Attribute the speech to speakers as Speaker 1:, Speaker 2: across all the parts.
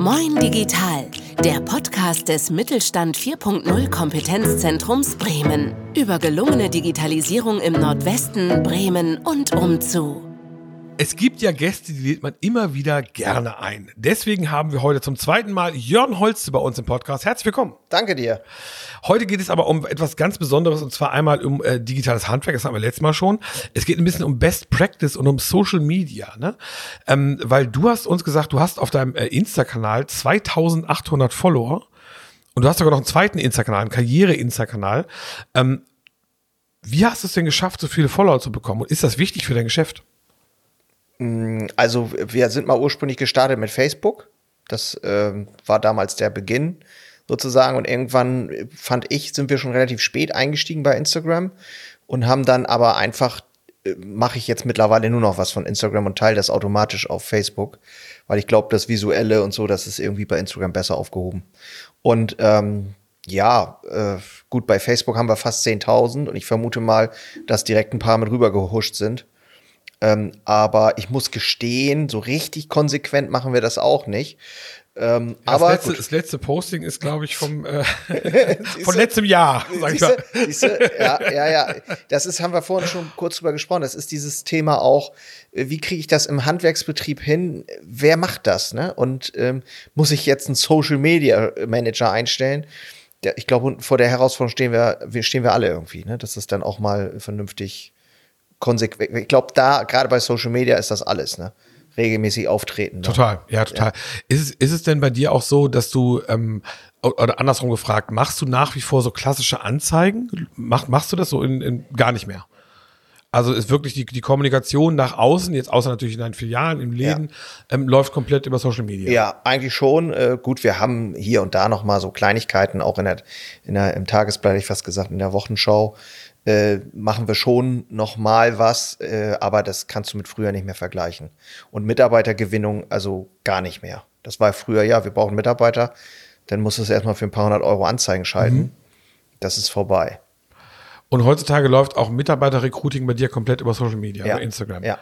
Speaker 1: Moin Digital, der Podcast des Mittelstand 4.0 Kompetenzzentrums Bremen über gelungene Digitalisierung im Nordwesten, Bremen und umzu.
Speaker 2: Es gibt ja Gäste, die lädt man immer wieder gerne ein. Deswegen haben wir heute zum zweiten Mal Jörn Holz bei uns im Podcast. Herzlich willkommen.
Speaker 3: Danke dir.
Speaker 2: Heute geht es aber um etwas ganz Besonderes und zwar einmal um äh, digitales Handwerk, das haben wir letztes Mal schon. Es geht ein bisschen um Best Practice und um Social Media, ne? Ähm, weil du hast uns gesagt, du hast auf deinem äh, Insta-Kanal 2800 Follower und du hast sogar noch einen zweiten Insta-Kanal, einen Karriere-Insta-Kanal. Ähm, wie hast du es denn geschafft, so viele Follower zu bekommen und ist das wichtig für dein Geschäft?
Speaker 3: Also wir sind mal ursprünglich gestartet mit Facebook. Das äh, war damals der Beginn sozusagen. Und irgendwann fand ich, sind wir schon relativ spät eingestiegen bei Instagram und haben dann aber einfach, äh, mache ich jetzt mittlerweile nur noch was von Instagram und teile das automatisch auf Facebook, weil ich glaube, das Visuelle und so, das ist irgendwie bei Instagram besser aufgehoben. Und ähm, ja, äh, gut, bei Facebook haben wir fast 10.000 und ich vermute mal, dass direkt ein paar mit rüber gehuscht sind. Ähm, aber ich muss gestehen, so richtig konsequent machen wir das auch nicht. Ähm,
Speaker 2: ja,
Speaker 3: aber
Speaker 2: das letzte, das letzte, Posting ist, glaube ich, vom äh, von letztem Jahr. Sag ich mal.
Speaker 3: Siehste, ja, ja, ja. Das ist, haben wir vorhin schon kurz drüber gesprochen. Das ist dieses Thema auch, äh, wie kriege ich das im Handwerksbetrieb hin? Wer macht das? Ne? Und ähm, muss ich jetzt einen Social Media Manager einstellen? Ich glaube, vor der Herausforderung stehen wir, stehen wir alle irgendwie, ne? dass es dann auch mal vernünftig konsequent. Ich glaube, da, gerade bei Social Media ist das alles, ne? Regelmäßig auftreten. Ne?
Speaker 2: Total, ja, total. Ja. Ist, es, ist es denn bei dir auch so, dass du, ähm, oder andersrum gefragt, machst du nach wie vor so klassische Anzeigen? Mach, machst du das so in, in gar nicht mehr? Also ist wirklich die, die Kommunikation nach außen, jetzt außer natürlich in deinen Filialen, im Läden, ja. ähm, läuft komplett über Social Media.
Speaker 3: Ja, eigentlich schon. Äh, gut, wir haben hier und da noch mal so Kleinigkeiten, auch in der, in der, im Tagesblatt, ich fast gesagt, in der Wochenschau, äh, machen wir schon noch mal was, äh, aber das kannst du mit früher nicht mehr vergleichen. Und Mitarbeitergewinnung also gar nicht mehr. Das war früher, ja, wir brauchen Mitarbeiter, dann musst du es erstmal für ein paar hundert Euro Anzeigen schalten. Mhm. Das ist vorbei.
Speaker 2: Und heutzutage läuft auch Mitarbeiterrecruiting bei dir komplett über Social Media,
Speaker 3: ja.
Speaker 2: über Instagram.
Speaker 3: Ja.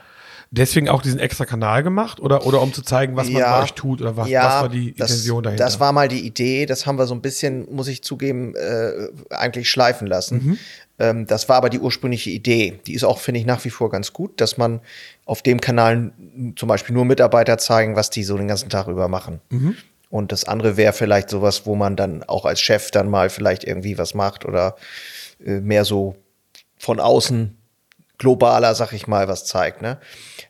Speaker 2: Deswegen auch diesen extra Kanal gemacht oder, oder um zu zeigen, was man bei euch tut oder was,
Speaker 3: ja,
Speaker 2: was war die
Speaker 3: das,
Speaker 2: Intention dahinter?
Speaker 3: Das war mal die Idee, das haben wir so ein bisschen, muss ich zugeben, äh, eigentlich schleifen lassen. Mhm. Ähm, das war aber die ursprüngliche Idee. Die ist auch, finde ich, nach wie vor ganz gut, dass man auf dem Kanal zum Beispiel nur Mitarbeiter zeigen, was die so den ganzen Tag über machen. Mhm. Und das andere wäre vielleicht sowas, wo man dann auch als Chef dann mal vielleicht irgendwie was macht oder äh, mehr so von außen globaler, sag ich mal, was zeigt, ne?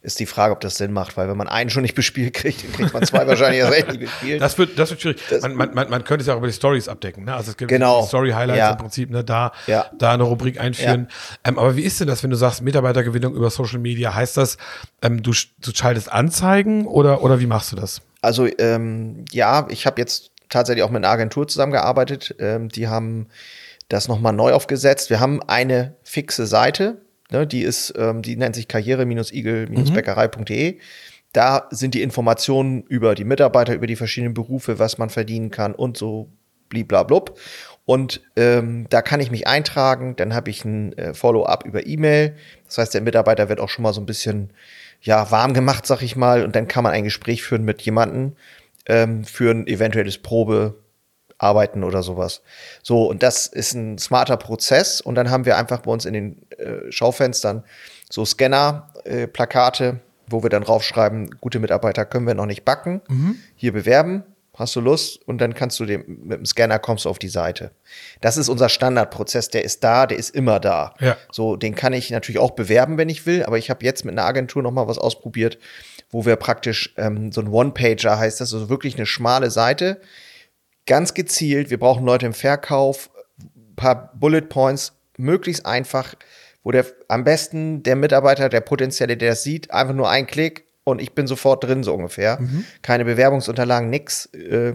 Speaker 3: Ist die Frage, ob das Sinn macht, weil wenn man einen schon nicht bespielt kriegt, dann kriegt man zwei wahrscheinlich erst recht nicht bespielt.
Speaker 2: Das wird, das wird schwierig. Man, man, man, man könnte es ja auch über die Stories abdecken, ne? Also es gibt
Speaker 3: genau.
Speaker 2: Story-Highlights
Speaker 3: ja.
Speaker 2: im Prinzip, ne? Da,
Speaker 3: ja.
Speaker 2: da eine Rubrik einführen. Ja. Ähm, aber wie ist denn das, wenn du sagst, Mitarbeitergewinnung über Social Media? Heißt das, ähm, du, du schaltest Anzeigen oder, oder wie machst du das?
Speaker 3: Also, ähm, ja, ich habe jetzt tatsächlich auch mit einer Agentur zusammengearbeitet. Ähm, die haben das nochmal neu aufgesetzt. Wir haben eine fixe Seite, Ne, die ist, ähm, die nennt sich karriere-igel-bäckerei.de. Mhm. Da sind die Informationen über die Mitarbeiter, über die verschiedenen Berufe, was man verdienen kann und so bliblablub. Und ähm, da kann ich mich eintragen, dann habe ich ein äh, Follow-up über E-Mail. Das heißt, der Mitarbeiter wird auch schon mal so ein bisschen ja, warm gemacht, sag ich mal, und dann kann man ein Gespräch führen mit jemandem ähm, für ein eventuelles Probe, arbeiten oder sowas. So, und das ist ein smarter Prozess. Und dann haben wir einfach bei uns in den äh, Schaufenstern so Scanner-Plakate, äh, wo wir dann draufschreiben, gute Mitarbeiter können wir noch nicht backen, mhm. hier bewerben, hast du Lust? Und dann kannst du dem, mit dem Scanner kommst du auf die Seite. Das ist unser Standardprozess, der ist da, der ist immer da.
Speaker 2: Ja.
Speaker 3: So, den kann ich natürlich auch bewerben, wenn ich will, aber ich habe jetzt mit einer Agentur noch mal was ausprobiert, wo wir praktisch ähm, so ein One-Pager heißt das, also wirklich eine schmale Seite, ganz gezielt, wir brauchen Leute im Verkauf, ein paar Bullet Points, möglichst einfach, wo der am besten der Mitarbeiter, der potenzielle, der das sieht, einfach nur ein Klick und ich bin sofort drin, so ungefähr. Mhm. Keine Bewerbungsunterlagen, nix. Äh,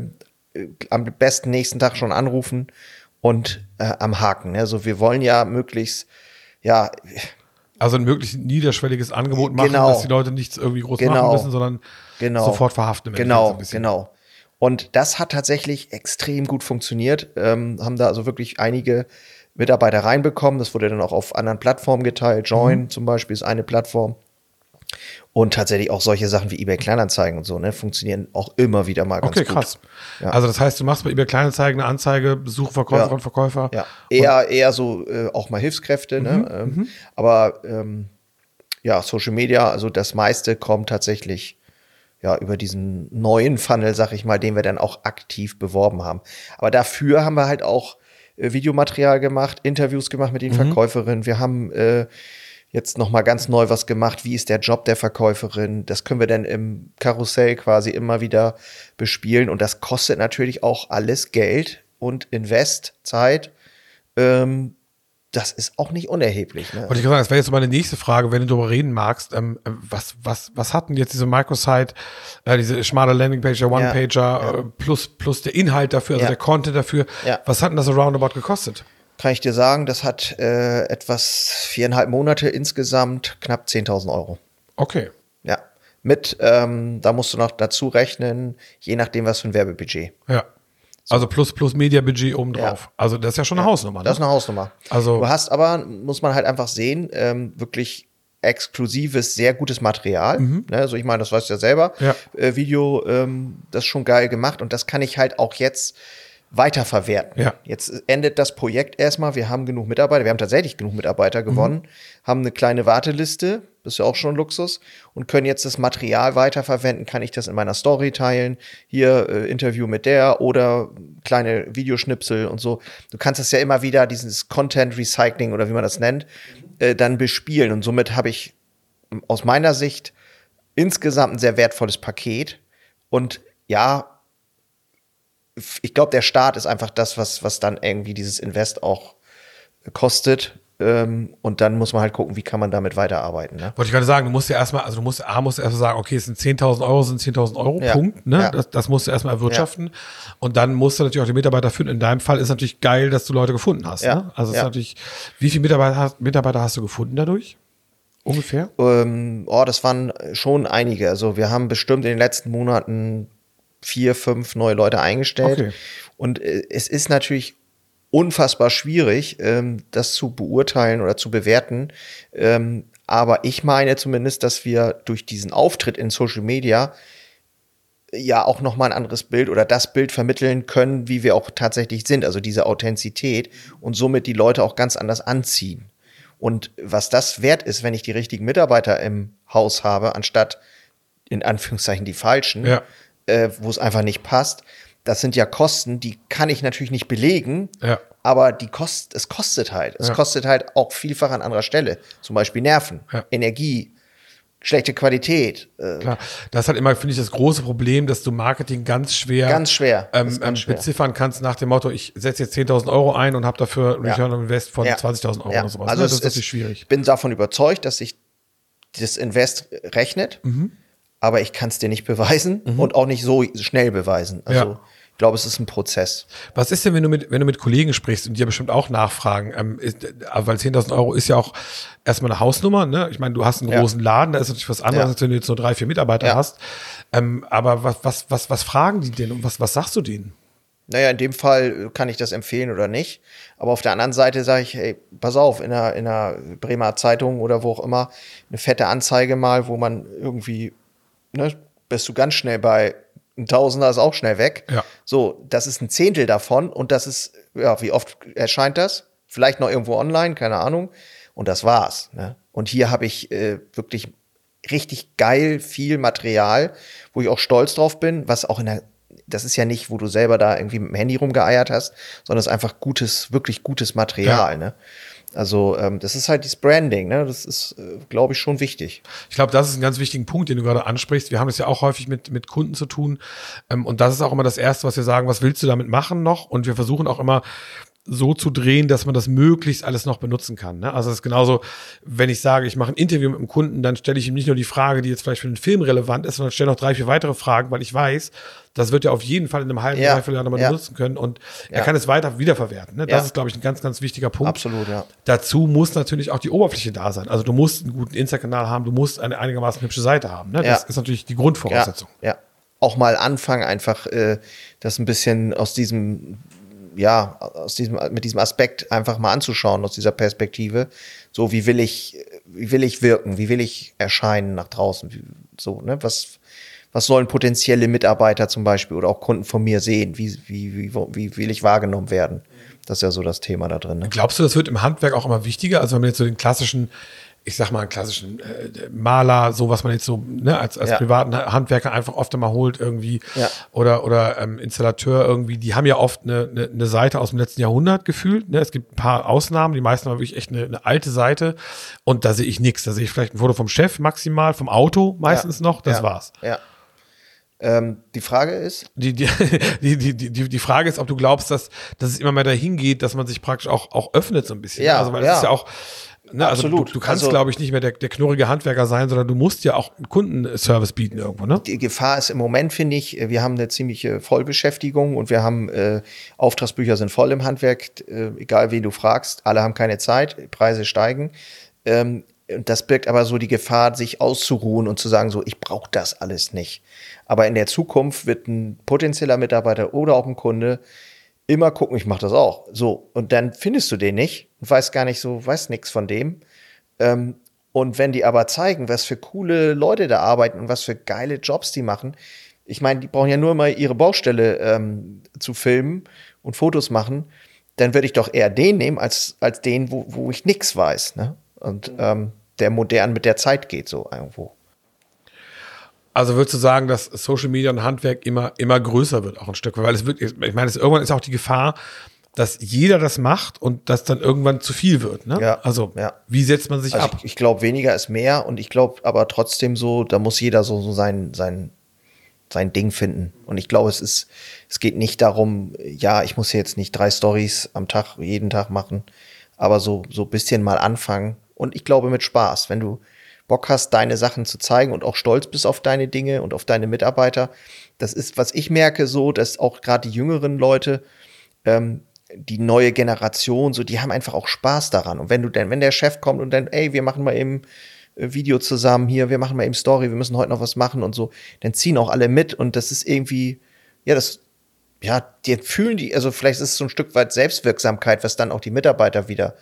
Speaker 3: am besten nächsten Tag schon anrufen und äh, am Haken. Also wir wollen ja möglichst, ja.
Speaker 2: Also ein möglichst niederschwelliges Angebot machen,
Speaker 3: genau.
Speaker 2: dass die Leute nichts irgendwie groß
Speaker 3: genau.
Speaker 2: machen müssen, sondern
Speaker 3: genau.
Speaker 2: sofort verhaften.
Speaker 3: Genau, genau. Und das hat tatsächlich extrem gut funktioniert. Ähm, haben da also wirklich einige Mitarbeiter reinbekommen. Das wurde dann auch auf anderen Plattformen geteilt. Join mhm. zum Beispiel ist eine Plattform. Und tatsächlich auch solche Sachen wie eBay Kleinanzeigen und so, ne, funktionieren auch immer wieder mal ganz
Speaker 2: Okay,
Speaker 3: gut.
Speaker 2: krass.
Speaker 3: Ja.
Speaker 2: Also das heißt, du machst bei eBay Kleinanzeigen eine Anzeige, Besuch, Verkäufer
Speaker 3: Ja.
Speaker 2: und Verkäufer.
Speaker 3: Ja, eher, eher so äh, auch mal Hilfskräfte,
Speaker 2: Mhm,
Speaker 3: ne? Ähm, aber ähm, ja, Social Media, also das meiste kommt tatsächlich ja über diesen neuen Funnel, sag ich mal, den wir dann auch aktiv beworben haben. Aber dafür haben wir halt auch äh, Videomaterial gemacht, Interviews gemacht mit
Speaker 2: Mhm.
Speaker 3: den Verkäuferinnen. Wir haben äh, jetzt noch mal ganz neu was gemacht. Wie ist der Job der Verkäuferin? Das können wir dann im Karussell quasi immer wieder bespielen. Und das kostet natürlich auch alles Geld und Invest, Zeit. Ähm, das ist auch nicht unerheblich. Ne?
Speaker 2: Wollte ich gerade sagen, das wäre jetzt meine nächste Frage, wenn du darüber reden magst. Ähm, äh, was, was, was hat denn jetzt diese Microsite, äh, diese schmale Landingpage, der One-Pager, äh, plus, plus der Inhalt dafür, also
Speaker 3: Ja.
Speaker 2: der Content dafür,
Speaker 3: Ja.
Speaker 2: was hat denn das roundabout gekostet?
Speaker 3: Kann ich dir sagen, das hat äh, etwas viereinhalb Monate insgesamt knapp 10.000 Euro.
Speaker 2: Okay.
Speaker 3: Ja. Mit, ähm, da musst du noch dazu rechnen, je nachdem, was für ein Werbebudget.
Speaker 2: Ja. Also plus, plus Media-Budget obendrauf.
Speaker 3: Ja.
Speaker 2: Also das ist ja schon eine Hausnummer. Ne?
Speaker 3: Das ist eine Hausnummer.
Speaker 2: Also-
Speaker 3: du hast aber, muss man halt einfach sehen, ähm, wirklich exklusives, sehr gutes Material. Ne? Also ich meine, das weißt du ja selber.
Speaker 2: Mhm. Ja.
Speaker 3: Äh, Video, ähm, das ist schon geil gemacht und das kann ich halt auch jetzt weiterverwerten.
Speaker 2: Ja.
Speaker 3: Jetzt endet das Projekt erstmal. Wir haben genug Mitarbeiter. Wir haben tatsächlich genug Mitarbeiter
Speaker 2: Mhm.
Speaker 3: gewonnen, haben eine kleine Warteliste. Ist ja auch schon Luxus und können jetzt das Material weiterverwenden. Kann ich das in meiner Story teilen? Hier äh, Interview mit der oder kleine Videoschnipsel und so. Du kannst das ja immer wieder, dieses Content Recycling oder wie man das nennt, äh, dann bespielen. Und somit habe ich aus meiner Sicht insgesamt ein sehr wertvolles Paket. Und ja, ich glaube, der Start ist einfach das, was, was dann irgendwie dieses Invest auch kostet. Ähm, und dann muss man halt gucken, wie kann man damit weiterarbeiten. Ne?
Speaker 2: Wollte ich gerade sagen, du musst ja erstmal, also du musst, A, musst erstmal sagen, okay, es sind 10.000 Euro, sind 10.000 Euro,
Speaker 3: Ja.
Speaker 2: Punkt, ne?
Speaker 3: Ja.
Speaker 2: Das, das musst du erstmal erwirtschaften. Und dann musst du natürlich auch die Mitarbeiter finden. In deinem Fall ist natürlich geil, dass du Leute gefunden hast,
Speaker 3: Ja.
Speaker 2: ne? Also es
Speaker 3: Ja.
Speaker 2: ist natürlich, wie viele Mitarbeiter hast, Mitarbeiter hast du gefunden dadurch? Ungefähr?
Speaker 3: Ähm, oh, das waren schon einige. Also wir haben bestimmt in den letzten Monaten vier, fünf neue Leute eingestellt.
Speaker 2: Okay.
Speaker 3: Und äh, es ist natürlich unfassbar schwierig, ähm, das zu beurteilen oder zu bewerten. Ähm, aber ich meine zumindest, dass wir durch diesen Auftritt in Social Media ja auch noch mal ein anderes Bild oder das Bild vermitteln können, wie wir auch tatsächlich sind, also diese Authentizität und somit die Leute auch ganz anders anziehen. Und was das wert ist, wenn ich die richtigen Mitarbeiter im Haus habe, anstatt in Anführungszeichen die falschen,
Speaker 2: Ja.
Speaker 3: äh, wo es einfach nicht passt, das sind ja Kosten, die kann ich natürlich nicht belegen,
Speaker 2: Ja.
Speaker 3: aber die kost, es kostet halt. Es
Speaker 2: Ja.
Speaker 3: kostet halt auch vielfach an anderer Stelle. Zum Beispiel Nerven,
Speaker 2: Ja.
Speaker 3: Energie, schlechte Qualität. Äh,
Speaker 2: Klar, das halt immer, finde ich, das große Problem, dass du Marketing ganz schwer,
Speaker 3: Ganz schwer.
Speaker 2: Ähm,
Speaker 3: ganz
Speaker 2: ähm,
Speaker 3: schwer.
Speaker 2: beziffern kannst nach dem Motto, ich setze jetzt 10.000 Euro ein und habe dafür Return on Invest von
Speaker 3: Ja.
Speaker 2: 20.000 Euro oder sowas.
Speaker 3: Also
Speaker 2: das ist natürlich
Speaker 3: ist-
Speaker 2: schwierig.
Speaker 3: Ich bin davon überzeugt, dass sich das Invest rechnet,
Speaker 2: Mhm.
Speaker 3: aber ich kann es dir nicht beweisen und auch nicht so schnell beweisen. Also
Speaker 2: Ja.
Speaker 3: Ich glaube, es ist ein Prozess.
Speaker 2: Was ist denn, wenn du mit, wenn du mit Kollegen sprichst und die ja bestimmt auch nachfragen? Ähm, ist, äh, weil 10.000 Euro ist ja auch erstmal eine Hausnummer. Ne? Ich meine, du hast einen
Speaker 3: Ja.
Speaker 2: großen Laden, da ist natürlich was anderes,
Speaker 3: Ja.
Speaker 2: als wenn du jetzt nur drei, vier Mitarbeiter
Speaker 3: Ja.
Speaker 2: hast. Ähm, aber was, was, was, was fragen die denn und was, was sagst du denen?
Speaker 3: Naja, in dem Fall kann ich das empfehlen oder nicht. Aber auf der anderen Seite sage ich, hey, pass auf, in einer, in einer Bremer Zeitung oder wo auch immer, eine fette Anzeige mal, wo man irgendwie, ne, bist du ganz schnell bei ein Tausender ist auch schnell weg.
Speaker 2: Ja.
Speaker 3: So, das ist ein Zehntel davon und das ist, ja, wie oft erscheint das? Vielleicht noch irgendwo online, keine Ahnung. Und das war's. Ne? Und hier habe ich äh, wirklich richtig geil viel Material, wo ich auch stolz drauf bin, was auch in der, das ist ja nicht, wo du selber da irgendwie mit dem Handy rumgeeiert hast, sondern es ist einfach gutes, wirklich gutes Material.
Speaker 2: Ja.
Speaker 3: Ne? Also ähm, das ist halt dieses Branding, ne? Das ist, äh, glaube ich, schon wichtig.
Speaker 2: Ich glaube, das ist ein ganz wichtiger Punkt, den du gerade ansprichst. Wir haben es ja auch häufig mit, mit Kunden zu tun. Ähm, und das ist auch immer das Erste, was wir sagen, was willst du damit machen noch? Und wir versuchen auch immer so zu drehen, dass man das möglichst alles noch benutzen kann. Ne? Also es ist genauso, wenn ich sage, ich mache ein Interview mit einem Kunden, dann stelle ich ihm nicht nur die Frage, die jetzt vielleicht für den Film relevant ist, sondern stelle noch drei, vier weitere Fragen, weil ich weiß, das wird er auf jeden Fall in einem halben,
Speaker 3: Ja,
Speaker 2: dreiviertel Jahr nochmal
Speaker 3: ja.
Speaker 2: nutzen können und er
Speaker 3: Ja.
Speaker 2: kann es weiter wiederverwerten. Ne? Das
Speaker 3: Ja.
Speaker 2: ist, glaube ich, ein ganz, ganz wichtiger Punkt.
Speaker 3: Absolut, ja.
Speaker 2: Dazu muss natürlich auch die Oberfläche da sein. Also du musst einen guten Insta-Kanal haben, du musst eine einigermaßen hübsche Seite haben. Ne? Das ist natürlich die Grundvoraussetzung.
Speaker 3: ja. Auch mal anfangen, einfach äh, das ein bisschen aus diesem ja, aus diesem, mit diesem Aspekt einfach mal anzuschauen, aus dieser Perspektive. So, wie will ich, wie will ich wirken? Wie will ich erscheinen nach draußen? Wie, so, ne? Was, was sollen potenzielle Mitarbeiter zum Beispiel oder auch Kunden von mir sehen? Wie, wie, wie, wie will ich wahrgenommen werden? Das ist ja so das Thema da drin. Ne?
Speaker 2: Glaubst du, das wird im Handwerk auch immer wichtiger? Also wenn man jetzt so den klassischen ich sag mal, einen klassischen äh, Maler, so was man jetzt so ne, als, als ja. privaten Handwerker einfach oft immer holt irgendwie ja. oder oder ähm, Installateur irgendwie, die haben ja oft eine, eine, eine Seite aus dem letzten Jahrhundert gefühlt. Ne? Es gibt ein paar Ausnahmen, die meisten haben wirklich echt eine, eine alte Seite und da sehe ich nichts. Da sehe ich vielleicht ein Foto vom Chef maximal, vom Auto meistens ja. noch, das war's.
Speaker 3: Ja. Ähm, die Frage ist?
Speaker 2: Die, die, die, die, die, die Frage ist, ob du glaubst, dass, dass es immer mehr dahin geht, dass man sich praktisch auch, auch öffnet so ein bisschen.
Speaker 3: Ja,
Speaker 2: also, weil
Speaker 3: ja.
Speaker 2: es ist ja auch, Ne, also Absolut. Du, du kannst, also, glaube ich, nicht mehr der, der knurrige Handwerker sein, sondern du musst ja auch einen Kundenservice bieten irgendwo. Ne?
Speaker 3: Die Gefahr ist im Moment, finde ich, wir haben eine ziemliche Vollbeschäftigung und wir haben äh, Auftragsbücher sind voll im Handwerk, äh, egal wen du fragst, alle haben keine Zeit, Preise steigen. Ähm, und das birgt aber so die Gefahr, sich auszuruhen und zu sagen, so, ich brauche das alles nicht. Aber in der Zukunft wird ein potenzieller Mitarbeiter oder auch ein Kunde immer gucken, ich mache das auch. So, und dann findest du den nicht und weißt gar nicht so, weißt nichts von dem. Ähm, und wenn die aber zeigen, was für coole Leute da arbeiten und was für geile Jobs die machen, ich meine, die brauchen ja nur mal ihre Baustelle ähm, zu filmen und Fotos machen, dann würde ich doch eher den nehmen als, als den, wo, wo ich nichts weiß. Ne? Und ähm, der modern mit der Zeit geht so irgendwo.
Speaker 2: Also würdest du sagen, dass Social Media und Handwerk immer, immer größer wird, auch ein Stück, weil es wird, ich meine, es, irgendwann ist auch die Gefahr, dass jeder das macht und das dann irgendwann zu viel wird. Ne?
Speaker 3: Ja,
Speaker 2: also
Speaker 3: ja.
Speaker 2: wie setzt man sich
Speaker 3: also
Speaker 2: ab?
Speaker 3: Ich, ich glaube, weniger ist mehr und ich glaube aber trotzdem so, da muss jeder so, so sein, sein, sein Ding finden. Und ich glaube, es ist, es geht nicht darum, ja, ich muss jetzt nicht drei Stories am Tag, jeden Tag machen, aber so, so bisschen mal anfangen. Und ich glaube mit Spaß, wenn du, Bock hast, deine Sachen zu zeigen und auch stolz bist auf deine Dinge und auf deine Mitarbeiter. Das ist, was ich merke, so, dass auch gerade die jüngeren Leute, ähm, die neue Generation, so, die haben einfach auch Spaß daran. Und wenn du denn, wenn der Chef kommt und dann, ey, wir machen mal eben äh, Video zusammen hier, wir machen mal eben Story, wir müssen heute noch was machen und so, dann ziehen auch alle mit und das ist irgendwie, ja, das, ja, die fühlen die, also vielleicht ist es so ein Stück weit Selbstwirksamkeit, was dann auch die Mitarbeiter wieder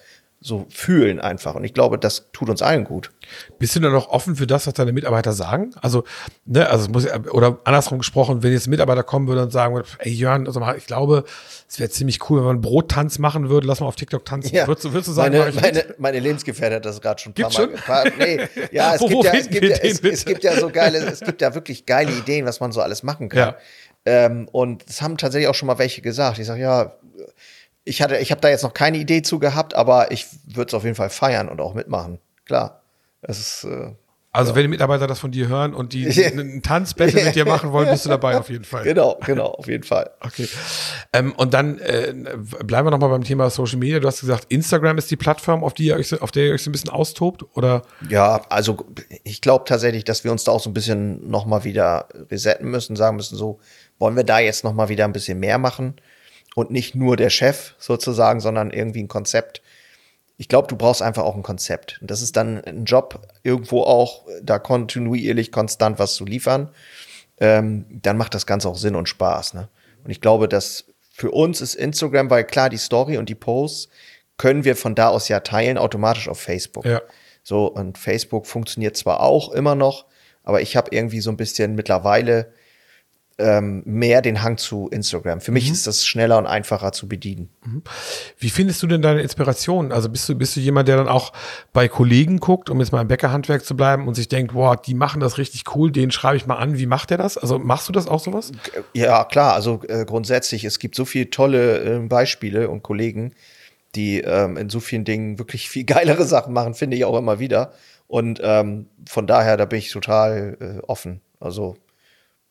Speaker 3: so fühlen einfach. Und ich glaube, das tut uns allen gut.
Speaker 2: Bist du dann noch offen für das, was deine Mitarbeiter sagen? Also, ne, also muss oder andersrum gesprochen, wenn jetzt ein Mitarbeiter kommen würde und sagen würde, ey Jörn, also ich glaube, es wäre ziemlich cool, wenn man einen Brottanz machen würde, lass mal auf TikTok tanzen.
Speaker 3: Ja. Würdest, du, würdest du sagen,
Speaker 2: meine,
Speaker 3: meine, meine Lebensgefährtin hat das gerade schon ein
Speaker 2: paar Gibt's
Speaker 3: Mal. Schon? nee, ja, es, gibt ja, es, gibt ja, es, es, gibt ja so geile, es gibt ja wirklich geile Ideen, was man so alles machen kann. Ja. Ähm, und es haben tatsächlich auch schon mal welche gesagt. Ich sage, ja, ich hatte, ich habe da jetzt noch keine Idee zu gehabt, aber ich würde es auf jeden Fall feiern und auch mitmachen. Klar. Es ist, äh,
Speaker 2: also, ja. wenn die Mitarbeiter das von dir hören und die einen Tanzbattle mit dir machen wollen, bist du dabei auf jeden Fall.
Speaker 3: Genau, genau, auf jeden Fall.
Speaker 2: Okay. Ähm, und dann äh, bleiben wir nochmal beim Thema Social Media. Du hast gesagt, Instagram ist die Plattform, auf, die ihr euch, auf der ihr euch so ein bisschen austobt, oder?
Speaker 3: Ja, also ich glaube tatsächlich, dass wir uns da auch so ein bisschen nochmal wieder resetten müssen, sagen müssen, so, wollen wir da jetzt nochmal wieder ein bisschen mehr machen? Und nicht nur der Chef sozusagen, sondern irgendwie ein Konzept. Ich glaube, du brauchst einfach auch ein Konzept. Und das ist dann ein Job, irgendwo auch da kontinuierlich konstant was zu liefern. Ähm, dann macht das Ganze auch Sinn und Spaß. Ne? Und ich glaube, dass für uns ist Instagram, weil klar, die Story und die Posts können wir von da aus ja teilen, automatisch auf Facebook.
Speaker 2: Ja.
Speaker 3: So, und Facebook funktioniert zwar auch immer noch, aber ich habe irgendwie so ein bisschen mittlerweile ähm, mehr den Hang zu Instagram. Für mich mhm. ist das schneller und einfacher zu bedienen. Mhm.
Speaker 2: Wie findest du denn deine Inspiration? Also bist du, bist du jemand, der dann auch bei Kollegen guckt, um jetzt mal im Bäckerhandwerk zu bleiben und sich denkt, wow, die machen das richtig cool, den schreibe ich mal an. Wie macht der das? Also machst du das auch sowas?
Speaker 3: Ja, klar. Also äh, grundsätzlich, es gibt so viele tolle äh, Beispiele und Kollegen, die ähm, in so vielen Dingen wirklich viel geilere Sachen machen, finde ich auch immer wieder. Und ähm, von daher, da bin ich total äh, offen. Also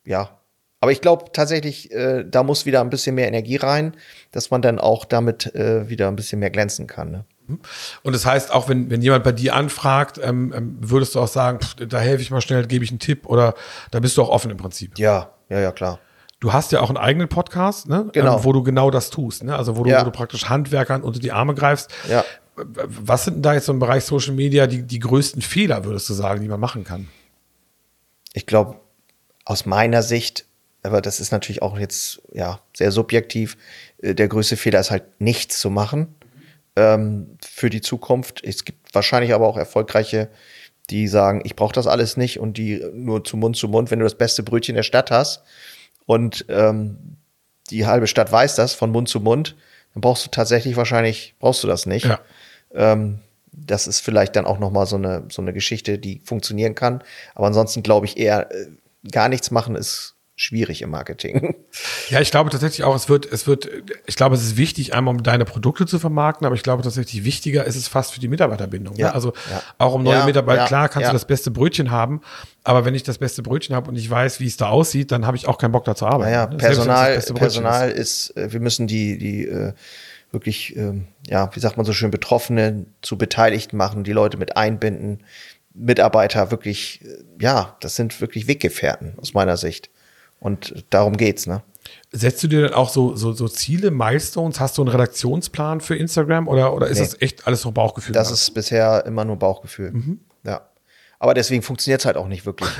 Speaker 3: ja, aber ich glaube tatsächlich, äh, da muss wieder ein bisschen mehr Energie rein, dass man dann auch damit äh, wieder ein bisschen mehr glänzen kann. Ne?
Speaker 2: Mhm. Und das heißt, auch wenn, wenn jemand bei dir anfragt, ähm, ähm, würdest du auch sagen, pff, da helfe ich mal schnell, gebe ich einen Tipp oder da bist du auch offen im Prinzip.
Speaker 3: Ja, ja, ja, klar.
Speaker 2: Du hast ja auch einen eigenen Podcast, ne?
Speaker 3: Genau.
Speaker 2: Ähm, wo du genau das tust, ne? Also wo du, ja. wo du praktisch Handwerkern unter die Arme greifst.
Speaker 3: Ja.
Speaker 2: Was sind denn da jetzt so im Bereich Social Media die, die größten Fehler, würdest du sagen, die man machen kann?
Speaker 3: Ich glaube, aus meiner Sicht aber das ist natürlich auch jetzt ja sehr subjektiv. Äh, der größte Fehler ist halt nichts zu machen ähm, für die Zukunft. Es gibt wahrscheinlich aber auch erfolgreiche, die sagen, ich brauche das alles nicht und die nur zu Mund zu Mund, wenn du das beste Brötchen der Stadt hast und ähm, die halbe Stadt weiß das von Mund zu Mund, dann brauchst du tatsächlich wahrscheinlich brauchst du das nicht.
Speaker 2: Ja.
Speaker 3: Ähm, das ist vielleicht dann auch noch mal so eine so eine Geschichte, die funktionieren kann. Aber ansonsten glaube ich eher äh, gar nichts machen ist schwierig im Marketing.
Speaker 2: Ja, ich glaube tatsächlich auch, es wird, es wird, ich glaube, es ist wichtig, einmal um deine Produkte zu vermarkten, aber ich glaube tatsächlich wichtiger ist es fast für die Mitarbeiterbindung. Ne?
Speaker 3: Ja,
Speaker 2: Also
Speaker 3: ja.
Speaker 2: auch um neue
Speaker 3: Ja,
Speaker 2: Mitarbeiter, klar kannst du das beste Brötchen haben, aber wenn ich das beste Brötchen habe und ich weiß, wie es da aussieht, dann habe ich auch keinen Bock da zu arbeiten.
Speaker 3: Naja,
Speaker 2: ne?
Speaker 3: Personal, Personal ist, äh, wir müssen die, die äh, wirklich, ähm, ja, wie sagt man so schön, Betroffene zu Beteiligten machen, die Leute mit einbinden, Mitarbeiter wirklich, äh, ja, das sind wirklich Weggefährten aus meiner Sicht. Und darum geht's, ne?
Speaker 2: Setzt du dir dann auch so, so, so Ziele, Milestones? Hast du einen Redaktionsplan für Instagram oder, oder ist
Speaker 3: Nee.
Speaker 2: das echt alles so Bauchgefühl?
Speaker 3: Das ist bisher immer nur Bauchgefühl. Ja. Aber deswegen funktioniert es halt auch nicht wirklich.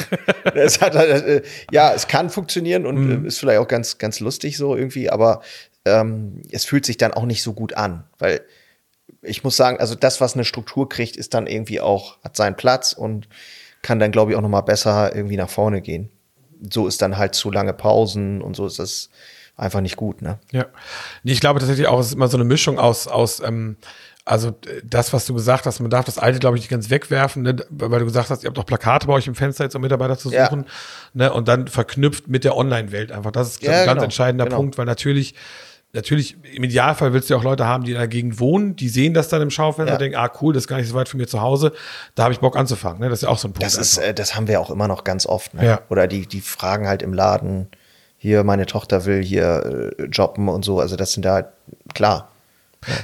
Speaker 3: es hat halt, äh, ja, es kann funktionieren und äh, ist vielleicht auch ganz, ganz lustig so irgendwie, aber ähm, es fühlt sich dann auch nicht so gut an, weil ich muss sagen, also das, was eine Struktur kriegt, ist dann irgendwie auch, hat seinen Platz und kann dann, glaube ich, auch noch mal besser irgendwie nach vorne gehen. So ist dann halt zu lange Pausen und so ist das einfach nicht gut, ne?
Speaker 2: Ja. Nee, ich glaube tatsächlich auch, es ist immer so eine Mischung aus, aus ähm, also das, was du gesagt hast, man darf das alte, glaube ich, nicht ganz wegwerfen, ne? weil du gesagt hast, ihr habt auch Plakate bei euch im Fenster jetzt, um Mitarbeiter zu
Speaker 3: Ja.
Speaker 2: suchen, ne? und dann verknüpft mit der Online-Welt einfach. Das ist
Speaker 3: Ja,
Speaker 2: ein ganz
Speaker 3: genau,
Speaker 2: entscheidender
Speaker 3: genau.
Speaker 2: Punkt, weil natürlich, natürlich, im Idealfall willst du ja auch Leute haben, die in der Gegend wohnen, die sehen das dann im Schaufenster
Speaker 3: Ja.
Speaker 2: und denken, ah cool, das ist gar nicht so weit von mir zu Hause, da habe ich Bock anzufangen. Ne? Das ist ja auch so ein Punkt.
Speaker 3: Das ist, äh, das haben wir auch immer noch ganz oft. Ne?
Speaker 2: Ja.
Speaker 3: Oder die, die fragen halt im Laden, hier, meine Tochter will hier äh, jobben und so. Also das sind da halt, klar.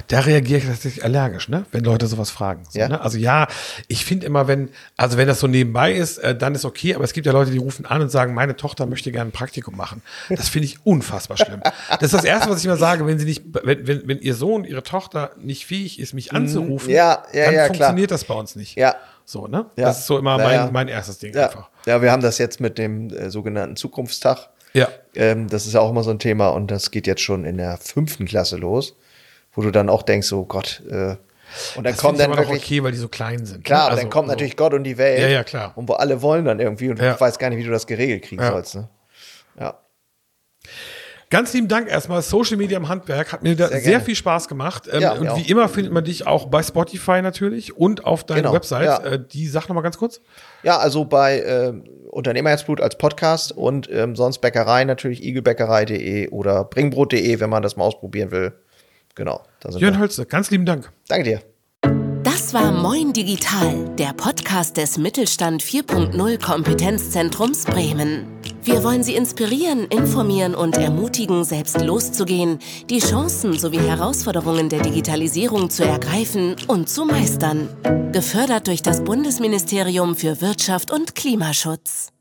Speaker 2: Da reagiere ich tatsächlich allergisch, ne? wenn Leute sowas fragen. So,
Speaker 3: Ja.
Speaker 2: ne? Also ja, ich finde immer, wenn, also wenn das so nebenbei ist, äh, dann ist okay, aber es gibt ja Leute, die rufen an und sagen, meine Tochter möchte gerne ein Praktikum machen. Das finde ich unfassbar schlimm. Das ist das Erste, was ich immer sage, wenn sie nicht, wenn, wenn, wenn ihr Sohn, ihre Tochter nicht fähig ist, mich anzurufen,
Speaker 3: Mhm. Ja, ja,
Speaker 2: dann
Speaker 3: ja, klar.
Speaker 2: funktioniert das bei uns nicht.
Speaker 3: Ja.
Speaker 2: So, ne?
Speaker 3: Ja.
Speaker 2: Das ist so immer mein, mein erstes Ding
Speaker 3: Ja,
Speaker 2: einfach.
Speaker 3: ja wir haben das jetzt mit dem äh, sogenannten Zukunftstag.
Speaker 2: Ja.
Speaker 3: Ähm, das ist ja auch immer so ein Thema und das geht jetzt schon in der fünften Klasse los, wo du dann auch denkst, oh Gott, äh, und dann
Speaker 2: Das
Speaker 3: kommt dann
Speaker 2: aber
Speaker 3: wirklich,
Speaker 2: okay, weil die so klein sind.
Speaker 3: klar,
Speaker 2: ne?
Speaker 3: und
Speaker 2: Also,
Speaker 3: dann kommt
Speaker 2: so.
Speaker 3: natürlich Gott und die Welt.
Speaker 2: Ja, ja, klar.
Speaker 3: Und wo alle wollen dann irgendwie und
Speaker 2: Ja.
Speaker 3: du weißt gar nicht, wie du das geregelt kriegen
Speaker 2: Ja.
Speaker 3: sollst. Ne? Ja.
Speaker 2: Ganz lieben Dank erstmal. Social Media im Handwerk hat mir da sehr,
Speaker 3: Sehr
Speaker 2: viel Spaß gemacht. Ähm,
Speaker 3: Ja,
Speaker 2: und wie
Speaker 3: auch.
Speaker 2: immer findet man dich auch bei Spotify natürlich und auf deiner
Speaker 3: Genau,
Speaker 2: Website.
Speaker 3: ja.
Speaker 2: Äh, die sag noch mal ganz kurz.
Speaker 3: Ja, also bei äh, Unternehmerherzblut als Podcast und ähm, sonst Bäckerei natürlich igelbäckerei.de oder bringbrot.de, wenn man das mal ausprobieren will. Genau.
Speaker 2: Jörn. Hölze, ganz lieben Dank.
Speaker 3: Danke dir.
Speaker 1: Das war Moin Digital, der Podcast des Mittelstand 4.0 Kompetenzzentrums Bremen. Wir wollen Sie inspirieren, informieren und ermutigen, selbst loszugehen, die Chancen sowie Herausforderungen der Digitalisierung zu ergreifen und zu meistern. Gefördert durch das Bundesministerium für Wirtschaft und Klimaschutz.